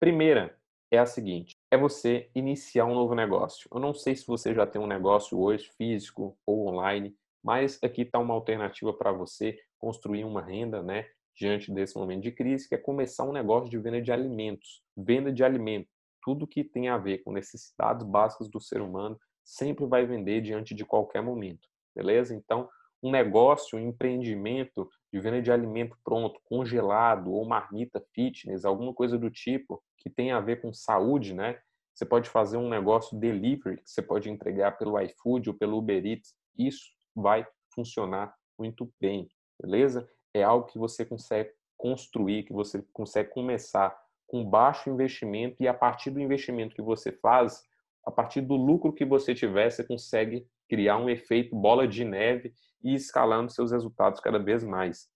Primeira é a seguinte: é você iniciar um novo negócio. Eu não sei se você já tem um negócio hoje, físico ou online, mas aqui está uma alternativa para você construir uma renda, né? Diante desse momento de crise, que é começar um negócio de venda de alimentos. Venda de alimento. Tudo que tem a ver com necessidades básicas do ser humano sempre vai vender diante de qualquer momento. Beleza? Então, um negócio, um empreendimento de venda de alimento pronto, congelado ou marmita fitness, alguma coisa do tipo que tem a ver com saúde, né? Você pode fazer um negócio delivery, que você pode entregar pelo iFood ou pelo Uber Eats. Isso vai funcionar muito bem, beleza? É algo que você consegue construir, que você consegue começar com baixo investimento e a partir do investimento que você faz, a partir do lucro que você tiver, você consegue criar um efeito bola de neve e escalando seus resultados cada vez mais.